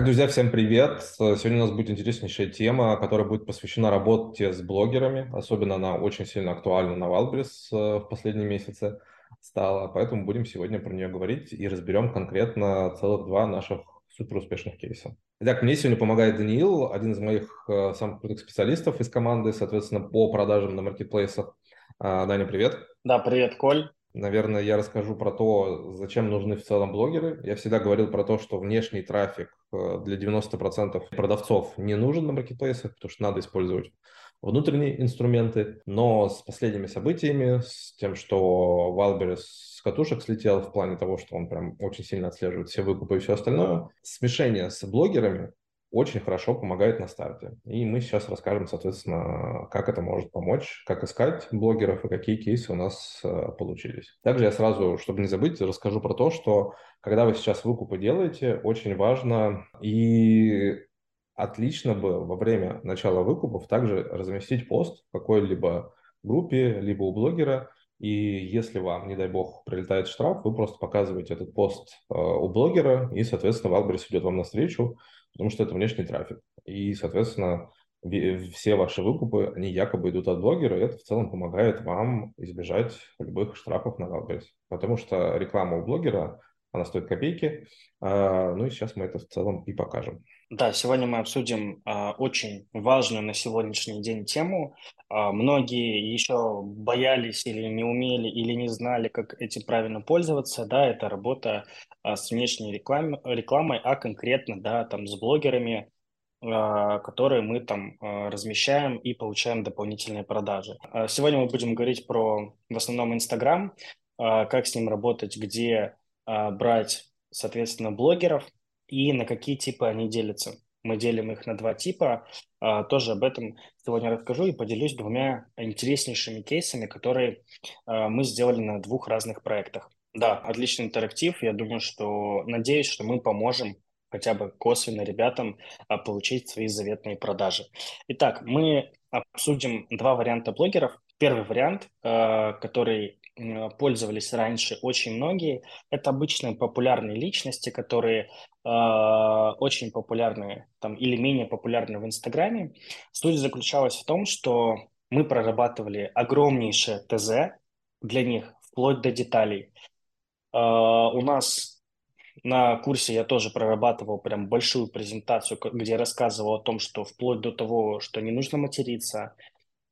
Так, друзья, всем привет. Сегодня у нас будет интереснейшая тема, которая будет посвящена работе с блогерами. Особенно она очень сильно актуальна на Валбрис э, в последние месяцы стала. Поэтому будем сегодня про нее говорить и разберем конкретно целых два наших супер успешных кейса. Итак, мне сегодня помогает Даниил, один из моих э, самых крутых специалистов из команды, соответственно, по продажам на маркетплейсах. А, Даня, привет. Да, привет, Коль. Наверное, я расскажу про то, зачем нужны в целом блогеры. Я всегда говорил про то, что внешний трафик э, для 90% продавцов не нужен на маркетплейсах, потому что надо использовать внутренние инструменты. Но с последними событиями, с тем, что Wildberries с катушек слетел в плане того, что он прям очень сильно отслеживает все выкупы и все остальное, смешение с блогерами очень хорошо помогает на старте. И мы сейчас расскажем, соответственно, как это может помочь, как искать блогеров и какие кейсы у нас э, получились. Также я сразу, чтобы не забыть, расскажу про то, что когда вы сейчас выкупы делаете, очень важно и отлично бы во время начала выкупов также разместить пост в какой-либо группе, либо у блогера, и если вам, не дай бог, прилетает штраф, вы просто показываете этот пост э, у блогера, и, соответственно, Валберис идет вам навстречу, потому что это внешний трафик. И, соответственно, все ваши выкупы, они якобы идут от блогера, и это в целом помогает вам избежать любых штрафов на Wildberries. Потому что реклама у блогера, она стоит копейки, а, ну и сейчас мы это в целом и покажем. Да, сегодня мы обсудим а, очень важную на сегодняшний день тему. А, многие еще боялись или не умели, или не знали, как этим правильно пользоваться. Да, это работа а, с внешней реклам, рекламой, а конкретно, да, там с блогерами, а, которые мы там а, размещаем и получаем дополнительные продажи. А, сегодня мы будем говорить про в основном Инстаграм, как с ним работать, где брать, соответственно, блогеров – и на какие типы они делятся. Мы делим их на два типа. А, тоже об этом сегодня расскажу и поделюсь двумя интереснейшими кейсами, которые а, мы сделали на двух разных проектах. Да, отличный интерактив. Я думаю, что надеюсь, что мы поможем хотя бы косвенно ребятам а, получить свои заветные продажи. Итак, мы обсудим два варианта блогеров. Первый вариант, который пользовались раньше очень многие, это обычные популярные личности, которые а, очень популярные там, или менее популярные в Инстаграме. Суть заключалась в том, что мы прорабатывали огромнейшее ТЗ для них, вплоть до деталей. Uh, у нас на курсе я тоже прорабатывал прям большую презентацию, где рассказывал о том, что вплоть до того, что не нужно материться,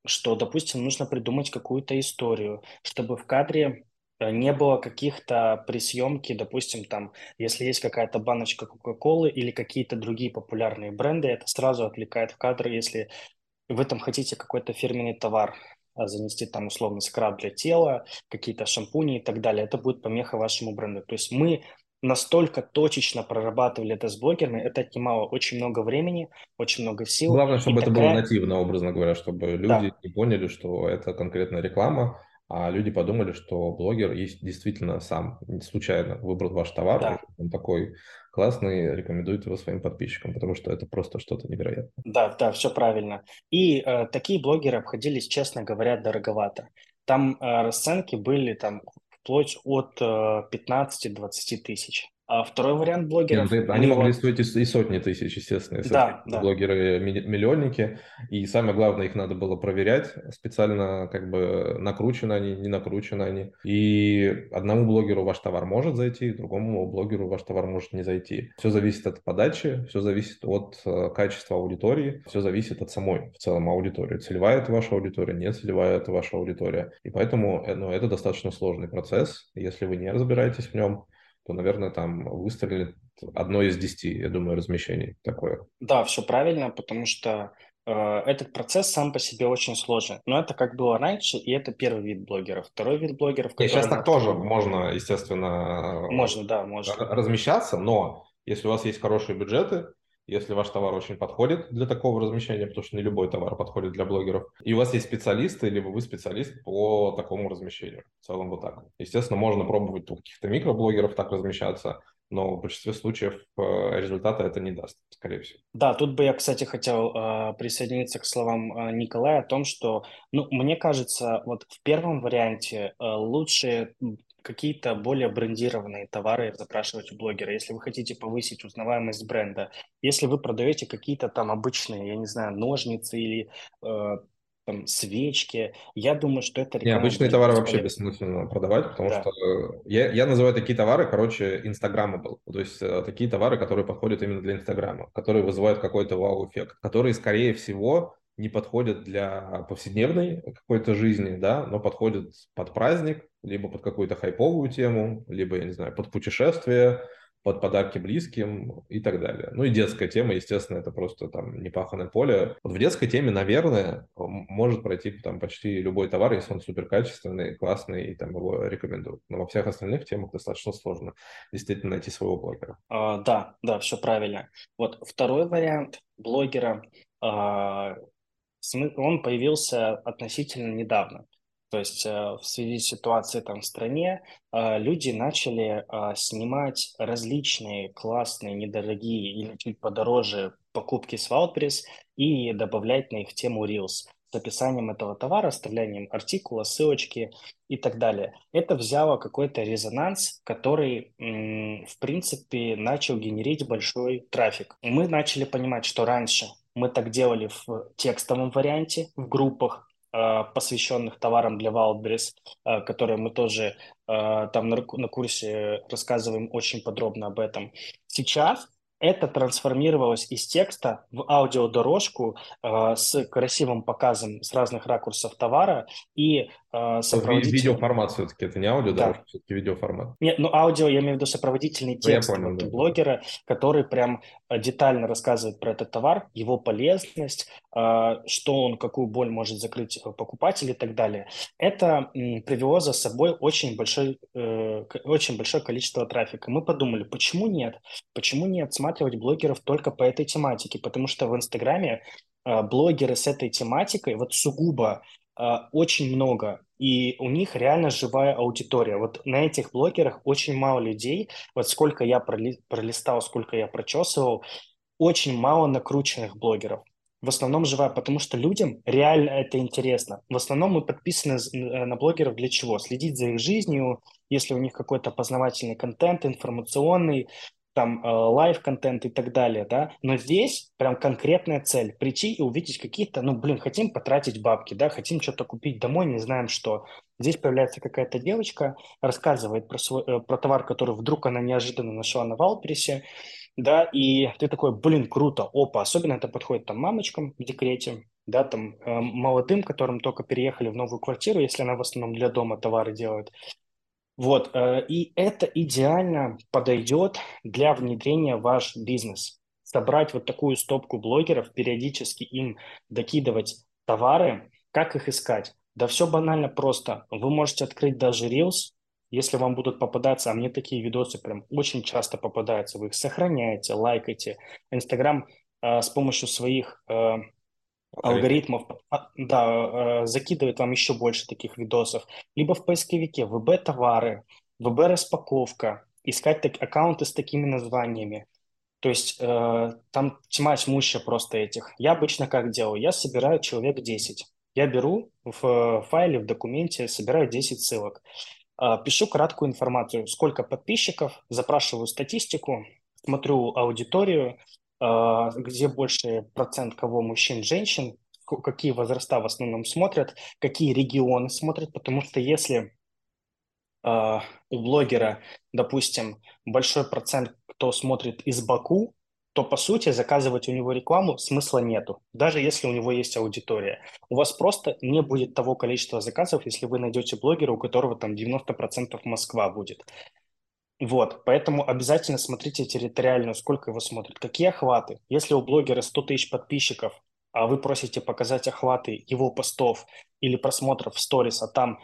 что, допустим, нужно придумать какую-то историю, чтобы в кадре Э, не было каких-то при съемке, допустим, там, если есть какая-то баночка Кока-Колы или какие-то другие популярные бренды, это сразу отвлекает в кадр, если вы там хотите какой-то фирменный товар а, занести там условно скраб для тела, какие-то шампуни и так далее, это будет помеха вашему бренду. То есть мы настолько точечно прорабатывали это с блогерами, это отнимало очень много времени, очень много сил. Главное, чтобы это такая... было нативно, образно говоря, чтобы люди да. не поняли, что это конкретная реклама, а люди подумали, что блогер есть действительно сам случайно выбрал ваш товар, да. он такой классный, рекомендует его своим подписчикам, потому что это просто что-то невероятное. Да, да, все правильно. И э, такие блогеры обходились, честно говоря, дороговато. Там э, расценки были там вплоть от э, 15-20 тысяч. А второй вариант блогеров... Нет, они могли стоить и сотни тысяч, естественно, да, да. блогеры-миллионники. И самое главное, их надо было проверять специально, как бы накручены они, не накручены они. И одному блогеру ваш товар может зайти, другому блогеру ваш товар может не зайти. Все зависит от подачи, все зависит от э, качества аудитории, все зависит от самой в целом аудитории. Целевая это ваша аудитория, не целевая это ваша аудитория. И поэтому э, ну, это достаточно сложный процесс. Если вы не разбираетесь в нем, то, наверное, там выстрелит одно из десяти, я думаю, размещений такое. Да, все правильно, потому что Э, этот процесс сам по себе очень сложный. Но это как было раньше, и это первый вид блогеров. Второй вид блогеров... И сейчас так тоже можно, естественно, можно, да, можно. размещаться, но если у вас есть хорошие бюджеты, если ваш товар очень подходит для такого размещения, потому что не любой товар подходит для блогеров, и у вас есть специалисты, либо вы специалист по такому размещению. В целом вот так. Естественно, можно пробовать у каких-то микроблогеров так размещаться, но в большинстве случаев э, результата это не даст, скорее всего. Да, тут бы я, кстати, хотел э, присоединиться к словам э, Николая о том, что, ну, мне кажется, вот в первом варианте э, лучше какие-то более брендированные товары запрашивать у блогера, если вы хотите повысить узнаваемость бренда. Если вы продаете какие-то там обычные, я не знаю, ножницы или э, там, свечки. Я думаю, что это реклама. Необычные товары вообще бессмысленно продавать, потому да. что э, я, я называю такие товары, короче, инстаграммабл. То есть э, такие товары, которые подходят именно для инстаграма, которые вызывают какой-то вау-эффект, которые, скорее всего, не подходят для повседневной какой-то жизни, да, но подходят под праздник, либо под какую-то хайповую тему, либо, я не знаю, под путешествие, под подарки близким и так далее. Ну и детская тема, естественно, это просто там непаханное поле. Вот в детской теме, наверное, может пройти там почти любой товар, если он суперкачественный, классный, и там его рекомендуют. Но во всех остальных темах достаточно сложно действительно найти своего блогера. А, да, да, все правильно. Вот второй вариант блогера, а, он появился относительно недавно. То есть э, в связи с ситуацией там в стране э, люди начали э, снимать различные классные, недорогие или чуть подороже покупки с Wildberries и добавлять на их тему Reels с описанием этого товара, оставлением артикула, ссылочки и так далее. Это взяло какой-то резонанс, который, в принципе, начал генерить большой трафик. Мы начали понимать, что раньше мы так делали в текстовом варианте, в группах, Э, посвященных товарам для Wildberries, э, которые мы тоже э, там на, курсе рассказываем очень подробно об этом. Сейчас это трансформировалось из текста в аудиодорожку э, с красивым показом с разных ракурсов товара и сопроводительный... Видеоформат все-таки, это не аудиодорожка, да. все-таки видеоформат. Нет, ну аудио, я имею в виду сопроводительный ну, текст понял, вот, да. блогера, который прям э, детально рассказывает про этот товар, его полезность, э, что он, какую боль может закрыть э, покупатель и так далее. Это привело за собой очень, большой, э, очень большое количество трафика. Мы подумали, почему нет? Почему нет? Смотри, рассматривать блогеров только по этой тематике, потому что в Инстаграме э, блогеры с этой тематикой, вот сугубо, очень много, и у них реально живая аудитория. Вот на этих блогерах очень мало людей, вот сколько я проли, пролистал, сколько я прочесывал, очень мало накрученных блогеров. В основном живая, потому что людям реально это интересно. В основном мы подписаны э, на блогеров для чего? Следить за их жизнью, если у них какой-то познавательный контент, информационный, там э, live-контент и так далее, да, но здесь прям конкретная цель – прийти и увидеть какие-то, ну, блин, хотим потратить бабки, да, хотим что-то купить домой, не знаем что. Здесь появляется какая-то девочка, рассказывает про, свой, э, про товар, который вдруг она неожиданно нашла на Wildberries, да, и ты такой, блин, круто, опа, особенно это подходит там мамочкам в декрете, да, там э, молодым, которым только переехали в новую квартиру, если она в основном для дома товары делает, вот, э, и это идеально подойдет для внедрения в ваш бизнес. Собрать вот такую стопку блогеров, периодически им докидывать товары, как их искать? Да все банально просто. Вы можете открыть даже Reels, если вам будут попадаться, а мне такие видосы прям очень часто попадаются, вы их сохраняете, лайкаете. Инстаграм э, с помощью своих э, алгоритмов, да, э, закидывает вам еще больше таких видосов. Либо в поисковике ВБ-товары, ВБ-распаковка, искать так, аккаунты с такими названиями. То есть э, там тьма тьмущая просто этих. Я обычно как делаю? Я собираю человек 10. Я беру в файле, в документе, собираю 10 ссылок. Э, пишу краткую информацию, сколько подписчиков, запрашиваю статистику, смотрю аудиторию, где больше процент кого мужчин, женщин, какие возраста в основном смотрят, какие регионы смотрят, потому что если э, у блогера, допустим, большой процент, кто смотрит из Баку, то, по сути, заказывать у него рекламу смысла нету, даже если у него есть аудитория. У вас просто не будет того количества заказов, если вы найдете блогера, у которого там 90% Москва будет. Вот, поэтому обязательно смотрите территориально, сколько его смотрят, какие охваты. Если у блогера 100 тысяч подписчиков, а вы просите показать охваты его постов или просмотров в сторис, а там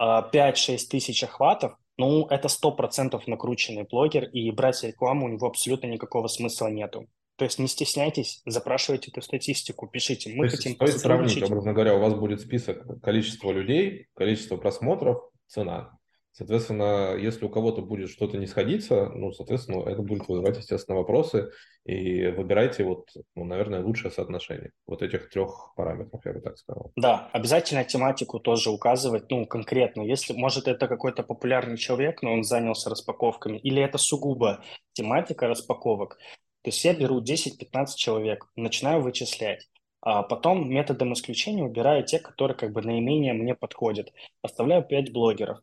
5-6 тысяч охватов, ну, это 100% накрученный блогер, и брать рекламу у него абсолютно никакого смысла нету. То есть не стесняйтесь, запрашивайте эту статистику, пишите. Мы То хотим стоит сравнить, образно говоря, у вас будет список количества людей, количество просмотров, цена. Соответственно, если у кого-то будет что-то не сходиться, ну, соответственно, это будет вызывать, естественно, вопросы, и выбирайте вот, ну, наверное, лучшее соотношение вот этих трех параметров, я бы так сказал. Да, обязательно тематику тоже указывать, ну, конкретно. Если, может, это какой-то популярный человек, но он занялся распаковками, или это сугубо тематика распаковок. То есть я беру 10-15 человек, начинаю вычислять. А потом методом исключения убираю те, которые как бы наименее мне подходят. Оставляю 5 блогеров.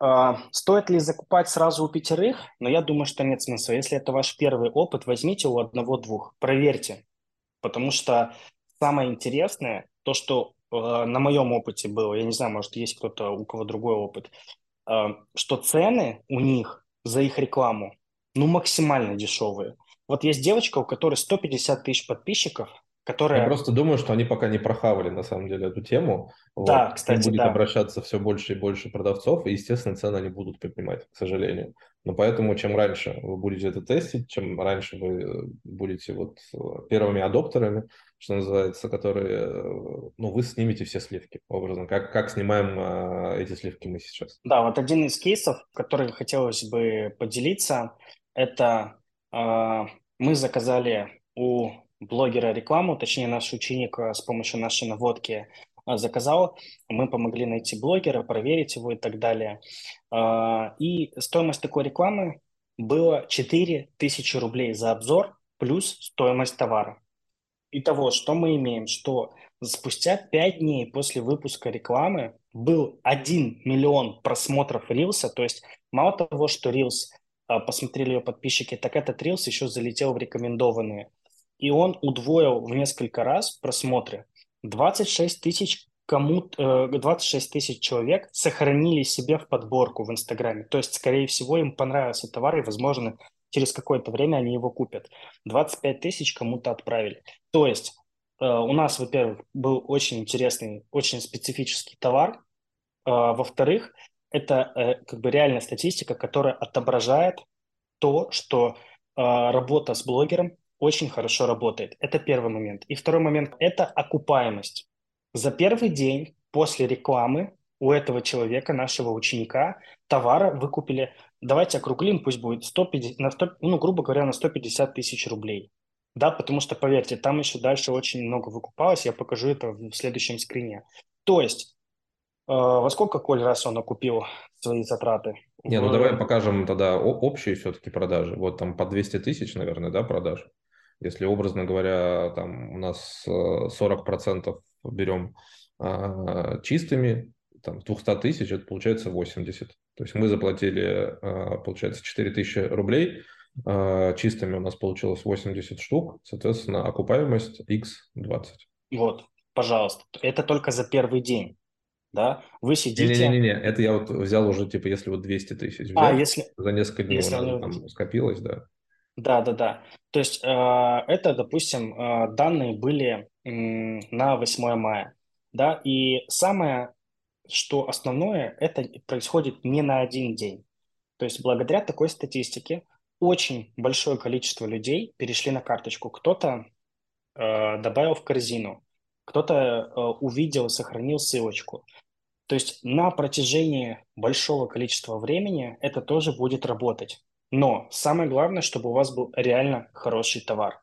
А, стоит ли закупать сразу у пятерых? Но я думаю, что нет смысла. Если это ваш первый опыт, возьмите у одного-двух, проверьте. Потому что самое интересное, то, что э, на моем опыте было, я не знаю, может, есть кто-то, у кого другой опыт, э, что цены у них за их рекламу, ну, максимально дешевые. Вот есть девочка, у которой 150 тысяч подписчиков, которая... Я просто думаю, что они пока не прохавали, на самом деле, эту тему. Да, вот. кстати, будет да. обращаться все больше и больше продавцов, и, естественно, цены они будут поднимать, к сожалению. Но поэтому, чем раньше вы будете это тестить, чем раньше вы э, будете вот э, первыми адоптерами, что называется, которые, э, ну, вы снимете все сливки, образно, как, как снимаем э, эти сливки мы сейчас. Да, вот один из кейсов, который хотелось бы поделиться, это э, мы заказали у блогера рекламу, точнее наш ученик э, с помощью нашей наводки э, заказал, мы помогли найти блогера, проверить его и так далее. Э, и стоимость такой рекламы была 4000 рублей за обзор плюс стоимость товара. Итого, что мы имеем? Что спустя 5 дней после выпуска рекламы был 1 миллион просмотров Рилса, то есть мало того, что Рилс посмотрели ее подписчики, так этот Рилс еще залетел в рекомендованные и он удвоил в несколько раз просмотры. 26 тысяч кому 26 э, тысяч человек сохранили себе в подборку в Инстаграме. То есть, скорее всего, им понравился товар, и, возможно, через какое-то время они его купят. 25 тысяч кому-то отправили. То есть, э, у нас, во-первых, был очень интересный, очень специфический товар. Э, во-вторых, это как бы реальная статистика, которая отображает то, что работа с блогером очень хорошо работает. Это первый момент. И второй момент – это окупаемость. За первый день после рекламы у этого человека, нашего ученика, товара выкупили, давайте округлим, пусть будет 150, на 100, ну, грубо говоря, на 150 тысяч рублей. Да, потому что, поверьте, там еще дальше очень много выкупалось, я покажу это в следующем скрине. То есть, э, во сколько, Коль, раз он окупил свои затраты? Не, ну давай покажем тогда общие все-таки продажи. Вот там по 200 тысяч, наверное, да, продаж? Если, образно говоря, там у нас 40% э, берем а, чистыми, там, 200 тысяч, это получается 80. То есть мы заплатили, а, получается, 4 тысячи рублей, а, чистыми у нас получилось 80 штук, соответственно, окупаемость x20. Вот, пожалуйста, это только за первый день. Да, вы сидите... Не-не-не, это я вот взял уже, типа, если вот 200 тысяч взял, а, если... за несколько дней если... там скопилось, да. Да, да, да. То есть э, это, допустим, э, данные были на 8 мая, да, и самое, что основное, это происходит не на один день. То есть благодаря такой статистике очень большое количество людей перешли на карточку. Кто-то э, добавил в корзину, кто-то э, увидел, сохранил ссылочку. То есть на протяжении большого количества времени это тоже будет работать. Но самое главное, чтобы у вас был реально хороший товар.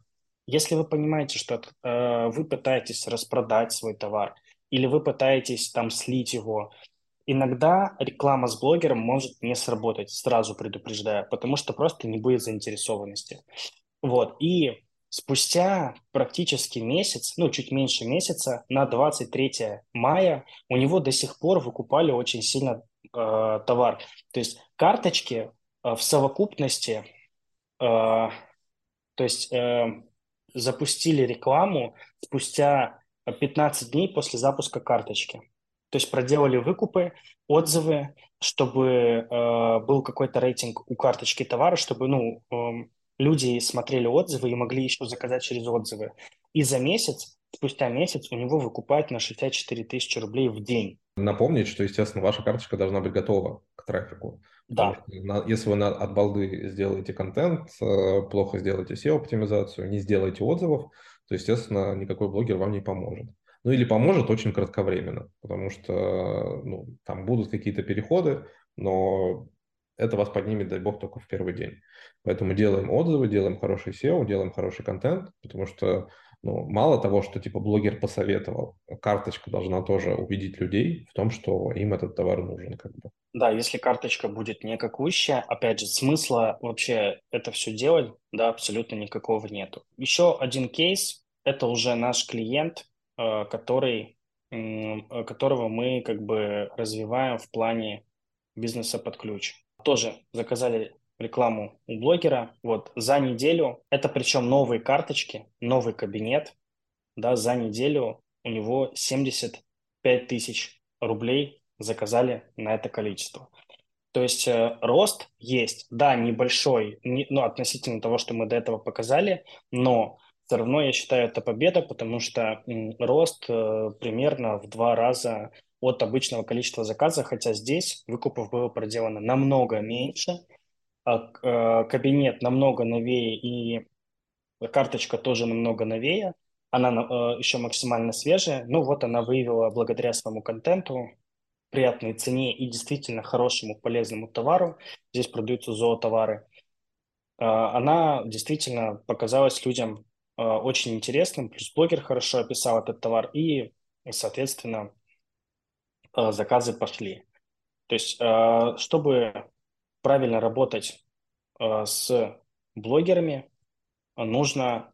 Если вы понимаете, что э, вы пытаетесь распродать свой товар или вы пытаетесь там слить его, иногда реклама с блогером может не сработать, сразу предупреждаю, потому что просто не будет заинтересованности. Вот. И спустя практически месяц, ну, чуть меньше месяца, на 23 мая у него до сих пор выкупали очень сильно э, товар. То есть карточки в совокупности, э, то есть э, запустили рекламу спустя 15 дней после запуска карточки. То есть проделали выкупы, отзывы, чтобы был какой-то рейтинг у карточки товара, чтобы ну, люди смотрели отзывы и могли еще заказать через отзывы. И за месяц спустя месяц у него выкупают на 64 тысячи рублей в день. Напомнить, что, естественно, ваша карточка должна быть готова к трафику. Да. Если вы от балды сделаете контент, э, плохо сделаете SEO-оптимизацию, не сделаете отзывов, то, естественно, никакой блогер вам не поможет. Ну или поможет очень кратковременно, потому что ну, там будут какие-то переходы, но это вас поднимет, дай бог, только в первый день. Поэтому делаем отзывы, делаем хороший SEO, делаем хороший контент, потому что ну, мало того, что типа блогер посоветовал, карточка должна тоже убедить людей в том, что им этот товар нужен. Как бы. Да, если карточка будет никакущая, опять же, смысла вообще это все делать, да, абсолютно никакого нету. Еще один кейс, это уже наш клиент, э, который, которого мы как бы развиваем в плане бизнеса под ключ тоже заказали рекламу у блогера. Вот за неделю, это причем новые карточки, новый кабинет, да, за неделю у него 75 тысяч рублей заказали на это количество. То есть э, рост есть, да, небольшой, не, ну, относительно того, что мы до этого показали, но все равно я считаю это победа, потому что м, рост э, примерно в два раза от обычного количества заказа, хотя здесь выкупов было проделано намного меньше, кабинет намного новее и карточка тоже намного новее, она а, еще максимально свежая, ну вот она выявила благодаря своему контенту, приятной цене и действительно хорошему полезному товару, здесь продаются зоотовары, она действительно показалась людям очень интересным, плюс блогер хорошо описал этот товар и, соответственно, Э, заказы пошли. То есть, э, чтобы правильно работать э, с блогерами, нужно,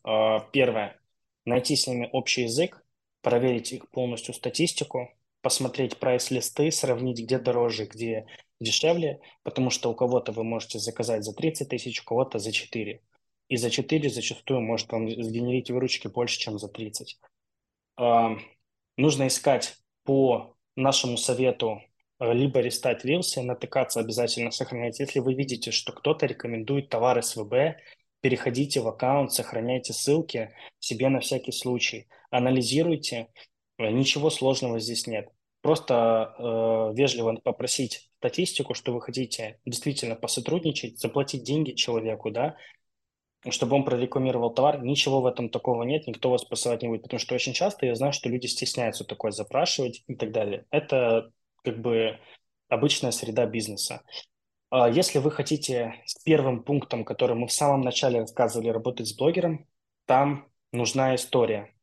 первое, найти с ними общий язык, проверить их полностью статистику, посмотреть прайс-листы, сравнить, где дороже, где дешевле, потому что у кого-то вы можете заказать за 30 тысяч, у кого-то за 4. И за 4 зачастую может вам сгенерить выручки больше, чем за 30. Нужно искать по нашему совету э, либо листать рилсы, натыкаться обязательно сохранять. Если вы видите, что кто-то рекомендует товар СВБ, переходите в аккаунт, сохраняйте ссылки себе на всякий случай, анализируйте, э, ничего сложного здесь нет. Просто э, вежливо попросить статистику, что вы хотите действительно посотрудничать, заплатить деньги человеку, да, чтобы он прорекламировал товар, ничего в этом такого нет, никто вас посылать не будет, потому что очень часто я знаю, что люди стесняются такое запрашивать и так далее. Это как бы обычная среда бизнеса. А если вы хотите с первым пунктом, который мы в самом начале рассказывали, работать с блогером, там нужна история.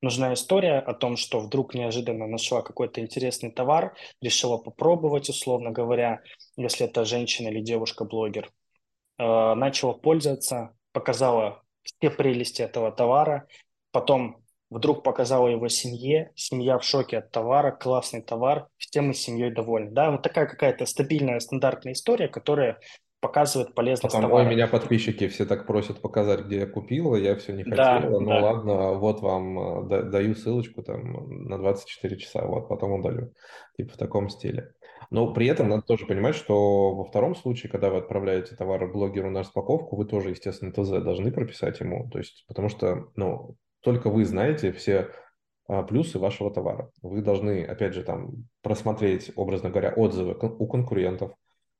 Нужна история о том, что вдруг неожиданно нашла какой-то интересный товар, решила попробовать, условно говоря, если это женщина или девушка-блогер, а, начала пользоваться, показала все прелести этого товара, потом вдруг показала его семье, семья в шоке от товара, классный товар, все мы с семьей довольны. Да, вот такая какая-то стабильная, стандартная история, которая показывает полезность Потом, товара. Ой, меня подписчики все так просят показать, где я купила, я все не хотела. Да, ну да. ладно, вот вам э, даю ссылочку там на 24 часа, вот потом удалю. Типа в таком стиле. Но при этом надо тоже понимать, что во втором случае, когда вы отправляете товар блогеру на распаковку, вы тоже, естественно, ТЗ должны прописать ему. То есть, потому что, ну, только вы знаете все а, плюсы вашего товара. Вы должны, опять же, там просмотреть, образно говоря, отзывы у конкурентов,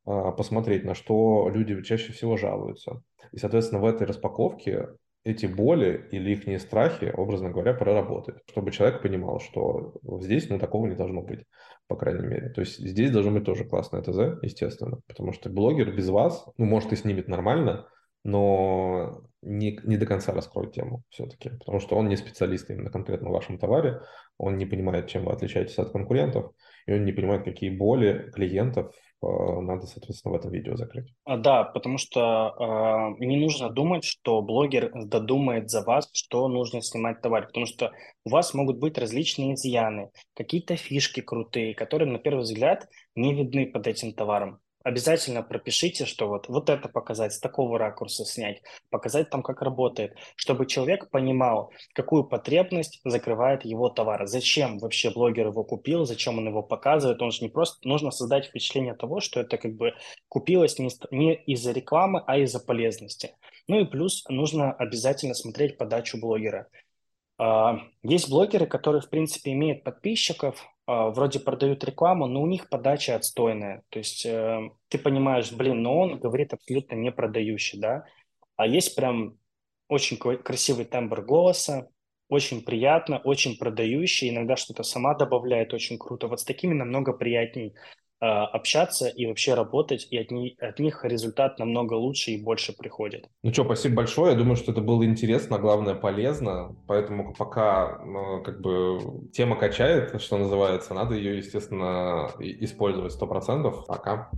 а, посмотреть, на что люди чаще всего жалуются. И, соответственно, в этой распаковке эти боли или их страхи, образно говоря, проработать, чтобы человек понимал, что здесь ну, такого не должно быть, по крайней мере. То есть здесь должно быть тоже классное ТЗ, естественно, потому что блогер без вас, ну, может, и снимет нормально, но не, не до конца раскроет тему все-таки, потому что он не специалист именно конкретно в вашем товаре, он не понимает, чем вы отличаетесь от конкурентов, и он не понимает, какие боли клиентов э, надо, соответственно, в этом видео закрыть. А, да, потому что э, не нужно думать, что блогер додумает за вас, что нужно снимать товар, потому что у вас могут быть различные изъяны, какие-то фишки крутые, которые, на первый взгляд, не видны под этим товаром обязательно пропишите, что вот, вот это показать, с такого ракурса снять, показать там, как работает, чтобы человек понимал, какую потребность закрывает его товар, зачем вообще блогер его купил, зачем он его показывает, он же не просто, нужно создать впечатление того, что это как бы купилось не, не из-за рекламы, а из-за полезности. Ну и плюс нужно обязательно смотреть подачу блогера. А, есть блогеры, которые, в принципе, имеют подписчиков, а, вроде продают рекламу, но у них подача отстойная. То есть э, ты понимаешь, блин, но он говорит абсолютно не продающий, да. А есть прям очень красивый тембр голоса, очень приятно, очень продающий, иногда что-то сама добавляет, очень круто. Вот с такими намного приятней общаться и вообще работать, и от, них, от них результат намного лучше и больше приходит. Ну что, спасибо большое. Я думаю, что это было интересно, а главное полезно. Поэтому пока ну, как бы тема качает, что называется, надо ее, естественно, использовать сто процентов. Пока.